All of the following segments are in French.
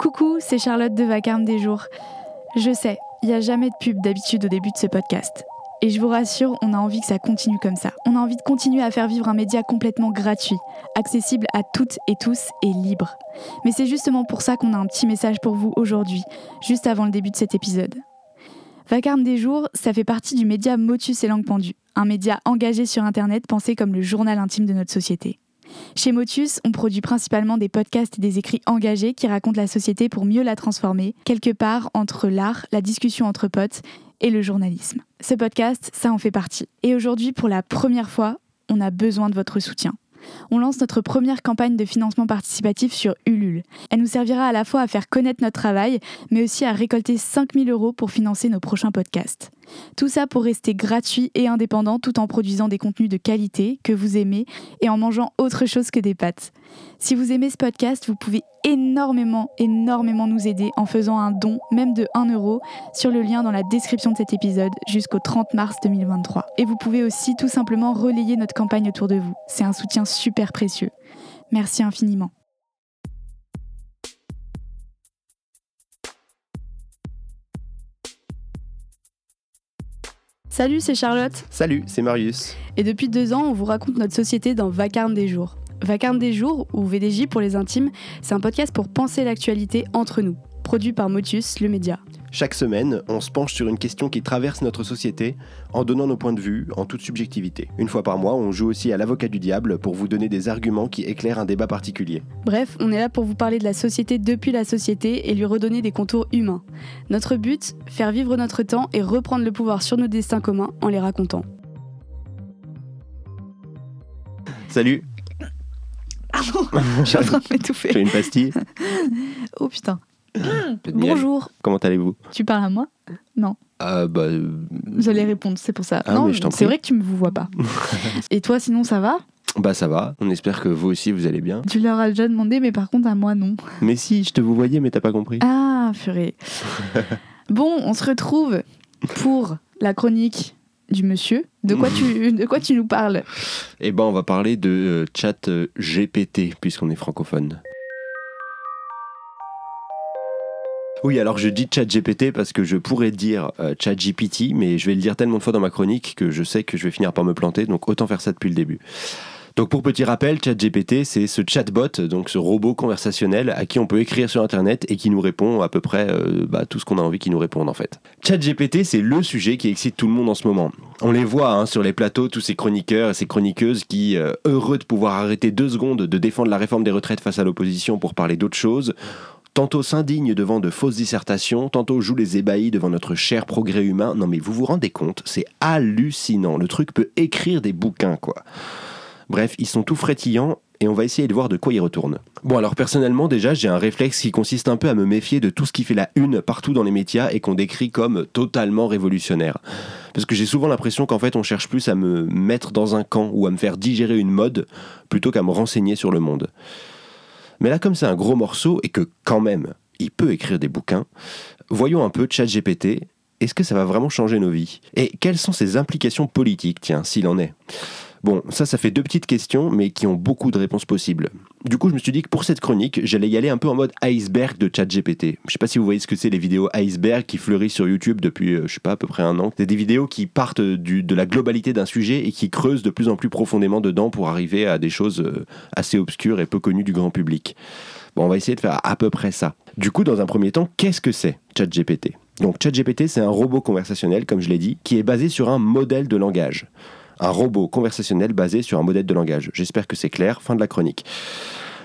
Coucou, c'est Charlotte de Vacarme des Jours. Je sais, il n'y a jamais de pub d'habitude au début de ce podcast. Et je vous rassure, on a envie que ça continue comme ça. On a envie de continuer à faire vivre un média complètement gratuit, accessible à toutes et tous et libre. Mais c'est justement pour ça qu'on a un petit message pour vous aujourd'hui, juste avant le début de cet épisode. Vacarme des jours, ça fait partie du média Motus et Langue Pendue, un média engagé sur Internet pensé comme le journal intime de notre société. Chez Motus, on produit principalement des podcasts et des écrits engagés qui racontent la société pour mieux la transformer, quelque part entre l'art, la discussion entre potes et le journalisme. Ce podcast, ça en fait partie. Et aujourd'hui, pour la première fois, on a besoin de votre soutien. On lance notre première campagne de financement participatif sur Ulule. Elle nous servira à la fois à faire connaître notre travail, mais aussi à récolter 5000 euros pour financer nos prochains podcasts. Tout ça pour rester gratuit et indépendant tout en produisant des contenus de qualité que vous aimez et en mangeant autre chose que des pâtes. Si vous aimez ce podcast, vous pouvez énormément, énormément nous aider en faisant un don, même de 1 euro, sur le lien dans la description de cet épisode jusqu'au 30 mars 2023. Et vous pouvez aussi tout simplement relayer notre campagne autour de vous. C'est un soutien super précieux. Merci infiniment. Salut, c'est Charlotte. Salut, c'est Marius. Et depuis deux ans, on vous raconte notre société dans Vacarme des jours. Vacarme des jours, ou VDJ pour les intimes, c'est un podcast pour penser l'actualité entre nous, produit par Motus, le média. Chaque semaine, on se penche sur une question qui traverse notre société en donnant nos points de vue en toute subjectivité. Une fois par mois, on joue aussi à l'avocat du diable pour vous donner des arguments qui éclairent un débat particulier. Bref, on est là pour vous parler de la société depuis la société et lui redonner des contours humains. Notre but, faire vivre notre temps et reprendre le pouvoir sur nos destins communs en les racontant. Salut Pardon, je suis en train de m'étouffer. J'ai une pastille? Oh putain. Bonjour. Comment allez-vous? Tu parles à moi? Non. euh, bah, euh, J'allais répondre, c'est pour ça. Ah, non, c'est vrai que tu me vois pas. Et toi, sinon, ça va? Bah ça va, on espère que vous aussi vous allez bien. Tu leur as déjà demandé, mais par contre, à moi, non. Mais si, je te vous voyais mais t'as pas compris. Ah, purée. bon, on se retrouve pour la chronique du monsieur. De quoi tu, de quoi tu nous parles? Eh ben on va parler de euh, chat euh, GPT puisqu'on est francophone. Oui, alors je dis chat GPT parce que je pourrais dire euh, chat GPT, mais je vais le dire tellement de fois dans ma chronique que je sais que je vais finir par me planter, donc autant faire ça depuis le début. Donc pour petit rappel, ChatGPT, c'est ce chatbot, donc ce robot conversationnel à qui on peut écrire sur Internet et qui nous répond à peu près euh, bah, tout ce qu'on a envie qu'il nous réponde en fait. ChatGPT, c'est le sujet qui excite tout le monde en ce moment. On les voit hein, sur les plateaux, tous ces chroniqueurs et ces chroniqueuses qui, euh, heureux de pouvoir arrêter deux secondes de défendre la réforme des retraites face à l'opposition pour parler d'autre chose, tantôt s'indignent devant de fausses dissertations, tantôt jouent les ébahis devant notre cher progrès humain. Non mais vous vous rendez compte, c'est hallucinant. Le truc peut écrire des bouquins quoi. Bref, ils sont tout frétillants et on va essayer de voir de quoi ils retournent. Bon alors personnellement déjà j'ai un réflexe qui consiste un peu à me méfier de tout ce qui fait la une partout dans les médias et qu'on décrit comme totalement révolutionnaire. Parce que j'ai souvent l'impression qu'en fait on cherche plus à me mettre dans un camp ou à me faire digérer une mode plutôt qu'à me renseigner sur le monde. Mais là comme c'est un gros morceau et que quand même il peut écrire des bouquins, voyons un peu ChatGPT, est-ce que ça va vraiment changer nos vies? Et quelles sont ses implications politiques, tiens, s'il en est Bon, ça, ça fait deux petites questions, mais qui ont beaucoup de réponses possibles. Du coup, je me suis dit que pour cette chronique, j'allais y aller un peu en mode iceberg de ChatGPT. Je sais pas si vous voyez ce que c'est les vidéos iceberg qui fleurissent sur YouTube depuis, euh, je sais pas, à peu près un an. C'est des vidéos qui partent de la globalité d'un sujet et qui creusent de plus en plus profondément dedans pour arriver à des choses euh, assez obscures et peu connues du grand public. Bon, on va essayer de faire à peu près ça. Du coup, dans un premier temps, qu'est-ce que c'est ChatGPT? Donc, ChatGPT, c'est un robot conversationnel, comme je l'ai dit, qui est basé sur un modèle de langage. Un robot conversationnel basé sur un modèle de langage. J'espère que c'est clair. Fin de la chronique.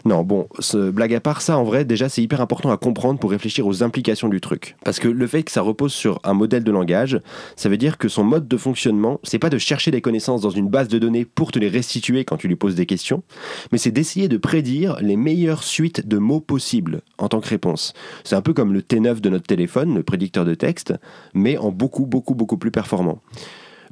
Non, bon, ce blague à part, ça en vrai, déjà c'est hyper important à comprendre pour réfléchir aux implications du truc. Parce que le fait que ça repose sur un modèle de langage, ça veut dire que son mode de fonctionnement, c'est pas de chercher des connaissances dans une base de données pour te les restituer quand tu lui poses des questions, mais c'est d'essayer de prédire les meilleures suites de mots possibles en tant que réponse. C'est un peu comme le T9 de notre téléphone, le prédicteur de texte, mais en beaucoup, beaucoup, beaucoup plus performant.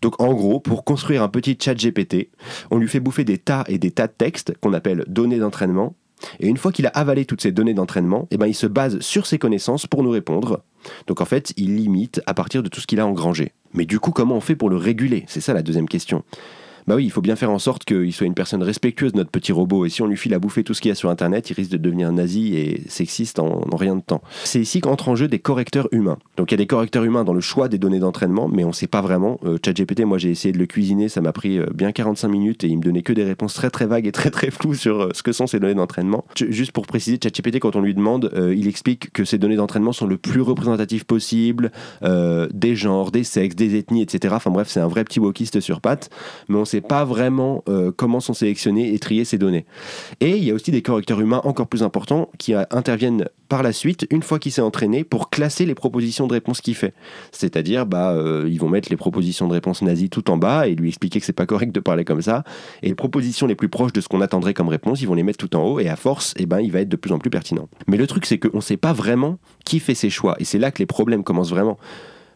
Donc en gros, pour construire un petit chat GPT, on lui fait bouffer des tas et des tas de textes qu'on appelle données d'entraînement. Et une fois qu'il a avalé toutes ces données d'entraînement, eh ben, il se base sur ses connaissances pour nous répondre. Donc en fait, il limite à partir de tout ce qu'il a engrangé. Mais du coup, comment on fait pour le réguler? C'est ça la deuxième question. Bah oui, il faut bien faire en sorte qu'il soit une personne respectueuse, notre petit robot. Et si on lui file à bouffer tout ce qu'il y a sur Internet, il risque de devenir nazi et sexiste en, rien de temps. C'est ici qu'entrent en jeu des correcteurs humains. Donc il y a des correcteurs humains dans le choix des données d'entraînement, mais on ne sait pas vraiment. Euh, ChatGPT, moi j'ai essayé de le cuisiner, ça m'a pris euh, bien 45 minutes et il me donnait que des réponses très très vagues et très très floues sur euh, ce que sont ces données d'entraînement. Juste pour préciser, ChatGPT, quand on lui demande, il explique que ces données d'entraînement sont le plus représentatives possible, des genres, des sexes, des ethnies, etc. Enfin bref, c'est un vrai petit wokiste sur pattes, mais on sait pas vraiment comment sont sélectionnées et triées ces données. Et il y a aussi des correcteurs humains encore plus importants qui interviennent par la suite, une fois qu'il s'est entraîné, pour classer les propositions de réponse qu'il fait. C'est-à-dire, bah, ils vont mettre les propositions de réponse nazies tout en bas et lui expliquer que c'est pas correct de parler comme ça. Et les propositions les plus proches de ce qu'on attendrait comme réponse, ils vont les mettre tout en haut et à force, eh ben, il va être de plus en plus pertinent. Mais le truc, c'est qu'on ne sait pas vraiment qui fait ses choix et c'est là que les problèmes commencent vraiment.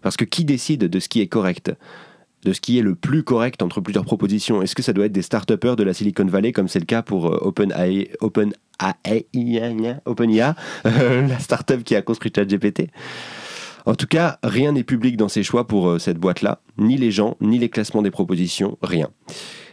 Parce que qui décide de ce qui est correct? De ce qui est le plus correct entre plusieurs propositions. Est-ce que ça doit être des start de la Silicon Valley, comme c'est le cas pour euh, OpenAI, Open OpenIA, la start-up qui a construit ChatGPT? En tout cas, rien n'est public dans ces choix pour euh, cette boîte-là, ni les gens, ni les classements des propositions, rien.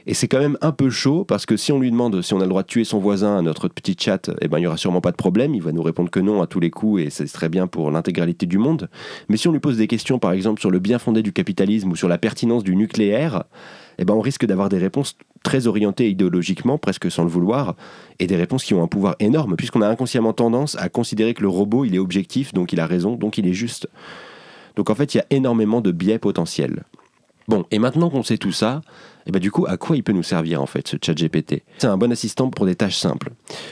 Et c'est quand même un peu chaud parce que si on lui demande si on a le droit de tuer son voisin à notre petit chat, eh ben, il n'y aura sûrement pas de problème. Il va nous répondre que non à tous les coups et c'est très bien pour l'intégralité du monde. Mais si on lui pose des questions, par exemple, sur le bien fondé du capitalisme ou sur la pertinence du nucléaire, eh ben, on risque d'avoir des réponses très orientées idéologiquement, presque sans le vouloir, et des réponses qui ont un pouvoir énorme, puisqu'on a inconsciemment tendance à considérer que le robot, il est objectif, donc il a raison, donc il est juste. Donc en fait, il y a énormément de biais potentiels. Bon, et maintenant qu'on sait tout ça, et bah du coup, à quoi il peut nous servir en fait ce chat GPT C'est un bon assistant pour des tâches simples.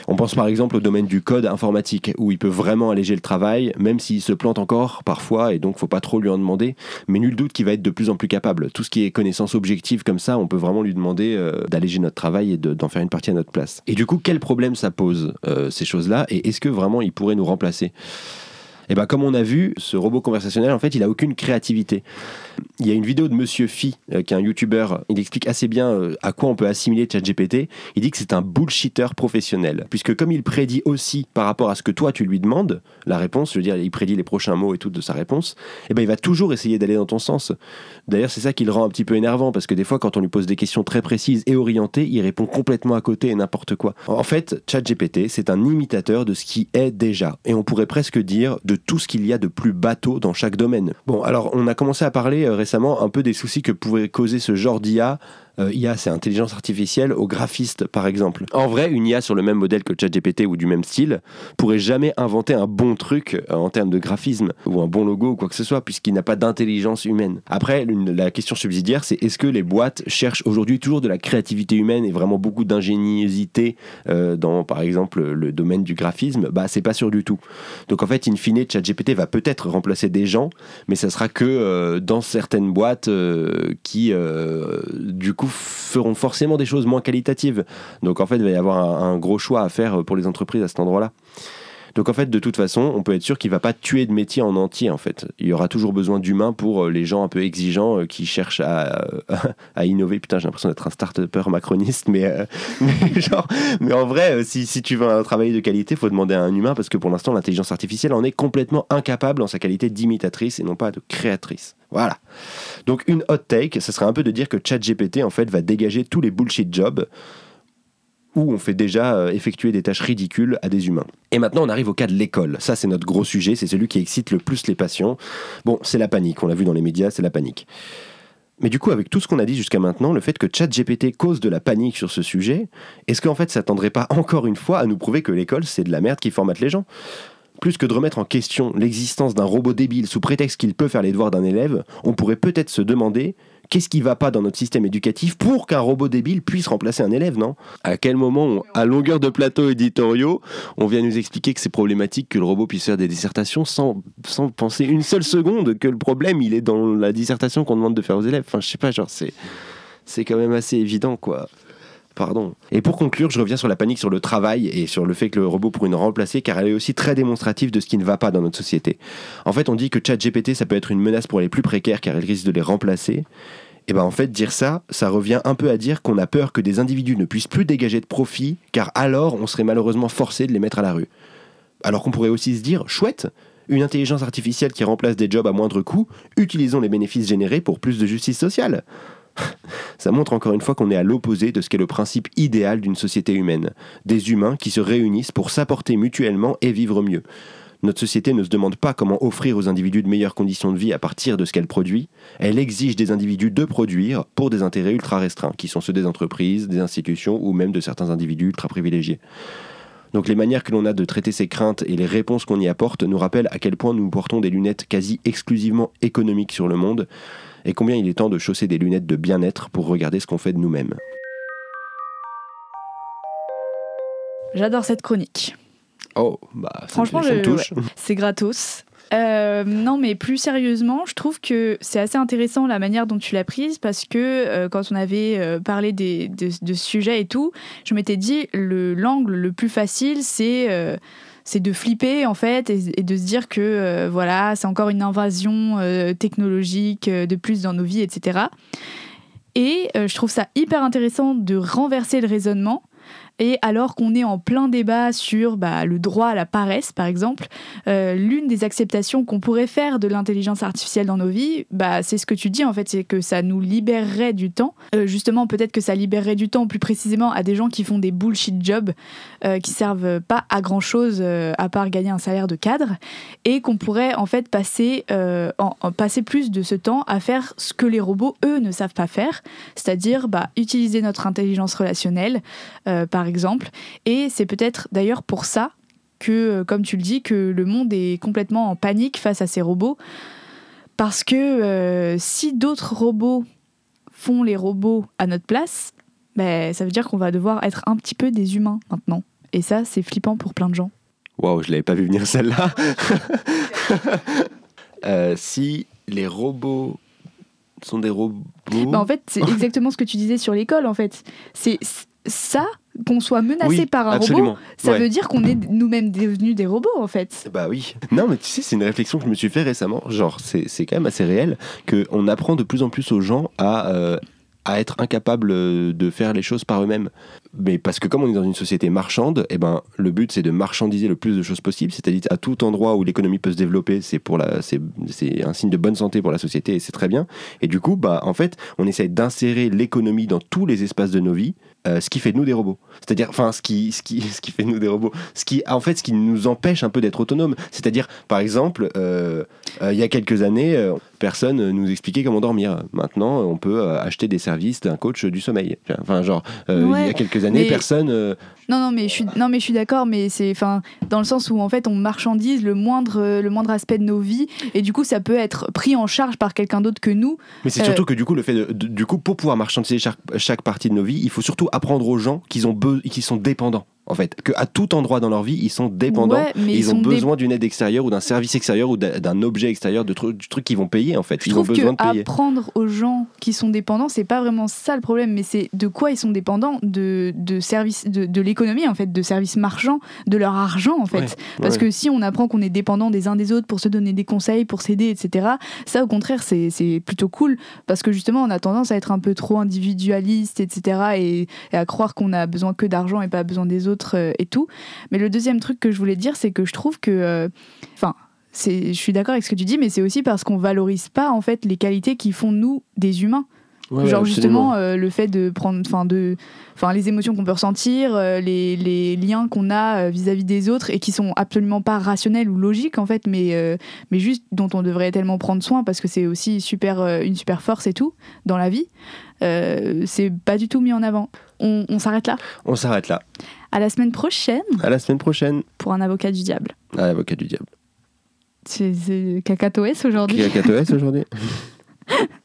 On pense par exemple au domaine du code informatique, où il peut vraiment alléger le travail, même s'il se plante encore parfois, et donc faut pas trop lui en demander, mais nul doute qu'il va être de plus en plus capable. Tout ce qui est connaissance objective comme ça, on peut vraiment lui demander euh, d'alléger notre travail et d'en faire une partie à notre place. Et du coup, quel problème ça pose, euh, ces choses-là, et est-ce que vraiment il pourrait nous remplacer? Et bien, comme on a vu, ce robot conversationnel, en fait, il a aucune créativité. Il y a une vidéo de Monsieur Phi, euh, qui est un youtubeur, il explique assez bien euh, à quoi on peut assimiler ChatGPT. Il dit que c'est un bullshitter professionnel, puisque comme il prédit aussi par rapport à ce que toi tu lui demandes, la réponse, je veux dire, il prédit les prochains mots et tout de sa réponse, et ben il va toujours essayer d'aller dans ton sens. D'ailleurs, c'est ça qui le rend un petit peu énervant, parce que des fois, quand on lui pose des questions très précises et orientées, il répond complètement à côté et n'importe quoi. En fait, ChatGPT, c'est un imitateur de ce qui est déjà, et on pourrait presque dire tout ce qu'il y a de plus bateau dans chaque domaine. Bon, alors on a commencé à parler euh, récemment un peu des soucis que pouvait causer ce genre d'IA euh, IA, c'est intelligence artificielle, au graphiste par exemple. En vrai, une IA sur le même modèle que ChatGPT ou du même style pourrait jamais inventer un bon truc euh, en termes de graphisme ou un bon logo ou quoi que ce soit, puisqu'il n'a pas d'intelligence humaine. Après, la question subsidiaire, c'est est-ce que les boîtes cherchent aujourd'hui toujours de la créativité humaine et vraiment beaucoup d'ingéniosité euh, dans, par exemple, le domaine du graphisme? Bah, c'est pas sûr du tout. Donc en fait, in fine, ChatGPT va peut-être remplacer des gens, mais ça sera que dans certaines boîtes qui, du coup, feront forcément des choses moins qualitatives. Donc en fait, il va y avoir un, gros choix à faire pour les entreprises à cet endroit-là. Donc en fait, de toute façon, on peut être sûr qu'il va pas tuer de métier en entier. En fait, il y aura toujours besoin d'humains pour euh, les gens un peu exigeants euh, qui cherchent à, innover. Putain, j'ai l'impression d'être un start-upper macroniste, mais, euh, mais, genre, mais en vrai, si, si tu veux un travail de qualité, faut demander à un humain parce que pour l'instant, l'intelligence artificielle en est complètement incapable en sa qualité d'imitatrice et non pas de créatrice. Voilà. Donc une hot take, ce serait un peu de dire que ChatGPT en fait va dégager tous les bullshit jobs où on fait déjà euh, effectuer des tâches ridicules à des humains. Et maintenant, on arrive au cas de l'école. Ça, c'est notre gros sujet, c'est celui qui excite le plus les patients. Bon, c'est la panique, on l'a vu dans les médias, c'est la panique. Mais du coup, avec tout ce qu'on a dit jusqu'à maintenant, le fait que ChatGPT cause de la panique sur ce sujet, est-ce qu'en fait, ça tendrait pas encore une fois à nous prouver que l'école, c'est de la merde qui formate les gens? Plus que de remettre en question l'existence d'un robot débile sous prétexte qu'il peut faire les devoirs d'un élève, on pourrait peut-être se demander qu'est-ce qui va pas dans notre système éducatif pour qu'un robot débile puisse remplacer un élève, non? À quel moment, à longueur de plateau éditoriaux, on vient nous expliquer que c'est problématique que le robot puisse faire des dissertations sans, penser une seule seconde que le problème, il est dans la dissertation qu'on demande de faire aux élèves? Enfin, je sais pas, genre, c'est quand même assez évident, quoi. Pardon. Et pour conclure, je reviens sur la panique sur le travail et sur le fait que le robot pourrait nous remplacer, car elle est aussi très démonstrative de ce qui ne va pas dans notre société. En fait, on dit que ChatGPT, ça peut être une menace pour les plus précaires, car elle risque de les remplacer. Et ben en fait, dire ça, ça revient un peu à dire qu'on a peur que des individus ne puissent plus dégager de profit, car alors on serait malheureusement forcé de les mettre à la rue. Alors qu'on pourrait aussi se dire, chouette, une intelligence artificielle qui remplace des jobs à moindre coût, utilisons les bénéfices générés pour plus de justice sociale. Ça montre encore une fois qu'on est à l'opposé de ce qu'est le principe idéal d'une société humaine. Des humains qui se réunissent pour s'apporter mutuellement et vivre mieux. Notre société ne se demande pas comment offrir aux individus de meilleures conditions de vie à partir de ce qu'elle produit, elle exige des individus de produire pour des intérêts ultra restreints, qui sont ceux des entreprises, des institutions ou même de certains individus ultra privilégiés. Donc les manières que l'on a de traiter ces craintes et les réponses qu'on y apporte nous rappellent à quel point nous portons des lunettes quasi exclusivement économiques sur le monde et combien il est temps de chausser des lunettes de bien-être pour regarder ce qu'on fait de nous-mêmes. J'adore cette chronique. Oh, bah franchement, c'est gratos. Euh, non, mais plus sérieusement, je trouve que c'est assez intéressant la manière dont tu l'as prise parce que euh, quand on avait euh, parlé des, de, de, ce sujet et tout, je m'étais dit l'angle le plus facile, c'est c'est de flipper en fait et, de se dire que voilà, c'est encore une invasion technologique de plus dans nos vies, etc. Et je trouve ça hyper intéressant de renverser le raisonnement et alors qu'on est en plein débat sur bah, le droit à la paresse, par exemple, euh, l'une des acceptations qu'on pourrait faire de l'intelligence artificielle dans nos vies, bah, c'est ce que tu dis en fait, c'est que ça nous libérerait du temps. Euh, justement, peut-être que ça libérerait du temps plus précisément à des gens qui font des bullshit jobs euh, qui servent pas à grand chose à part gagner un salaire de cadre et qu'on pourrait en fait passer, passer plus de ce temps à faire ce que les robots eux ne savent pas faire, c'est-à-dire bah, utiliser notre intelligence relationnelle par par exemple. Et c'est peut-être d'ailleurs pour ça que, euh, comme tu le dis, que le monde est complètement en panique face à ces robots. Parce que euh, si d'autres robots font les robots à notre place, ben, ça veut dire qu'on va devoir être un petit peu des humains maintenant. Et ça, c'est flippant pour plein de gens. Waouh, je l'avais pas vu venir celle-là. Euh, si les robots sont des robots. Ben, en fait, c'est exactement ce que tu disais sur l'école. En fait, c'est ça qu'on soit menacé par un robot, ça veut dire qu'on est nous-mêmes devenus des robots en fait. Bah oui. Non mais tu sais, c'est une réflexion que je me suis fait récemment. Genre, c'est quand même assez réel qu'on apprend de plus en plus aux gens à, euh, à être incapables de faire les choses par eux-mêmes. Mais parce que comme on est dans une société marchande, eh ben, le but c'est de marchandiser le plus de choses possible, c'est-à-dire à tout endroit où l'économie peut se développer, c'est pour la, c'est, un signe de bonne santé pour la société et c'est très bien. Et du coup, bah, en fait, on essaie d'insérer l'économie dans tous les espaces de nos vies, euh, ce qui fait de nous des robots. C'est-à-dire, enfin, ce qui, ce, qui, ce qui fait de nous des robots. Ce qui, en fait, ce qui nous empêche un peu d'être autonomes. C'est-à-dire, par exemple, euh, euh, il y a quelques années, personne nous expliquait comment dormir. Maintenant, on peut acheter des services d'un coach du sommeil. Enfin, genre, il y a quelques années, personne. Non, non, mais je suis, non, mais je suis d'accord, mais c'est, enfin, dans le sens où en fait, on marchandise le moindre, le moindre aspect de nos vies, et du coup, ça peut être pris en charge par quelqu'un d'autre que nous. Mais c'est surtout que du coup, le fait de, du coup, pour pouvoir marchandiser chaque, chaque partie de nos vies, il faut surtout apprendre aux gens qu'ils ont, qui sont dépendants en fait, qu'à tout endroit dans leur vie, ils sont dépendants et ils, ont besoin d'une aide extérieure ou d'un service extérieur ou d'un objet extérieur, de du truc qu'ils vont payer en fait. Je ils ont besoin de payer. Apprendre aux gens qui sont dépendants, c'est pas vraiment ça le problème, mais c'est de quoi ils sont dépendants de, de services, de, l'économie en fait, de services marchands, de leur argent en fait. Parce que si on apprend qu'on est dépendant des uns des autres pour se donner des conseils, pour s'aider, etc., ça au contraire c'est plutôt cool parce que justement on a tendance à être un peu trop individualiste, etc., et, et à croire qu'on a besoin que d'argent et pas besoin des autres euh, et tout. Mais le deuxième truc que je voulais dire, c'est que je trouve que, euh, enfin, je suis d'accord avec ce que tu dis, mais c'est aussi parce qu'on valorise pas en fait les qualités qui font nous des humains. Genre justement euh, le fait de prendre, enfin de, enfin les émotions qu'on peut ressentir, les, les, liens qu'on a vis-à-vis des autres et qui sont absolument pas rationnels ou logiques en fait, mais mais juste dont on devrait tellement prendre soin parce que c'est aussi super une super force et tout dans la vie. c'est pas du tout mis en avant. On s'arrête là? On s'arrête là. À la semaine prochaine. À la semaine prochaine. Pour un avocat du diable. Un avocat du diable. C'est Cacatoès aujourd'hui. Cacatoès aujourd'hui.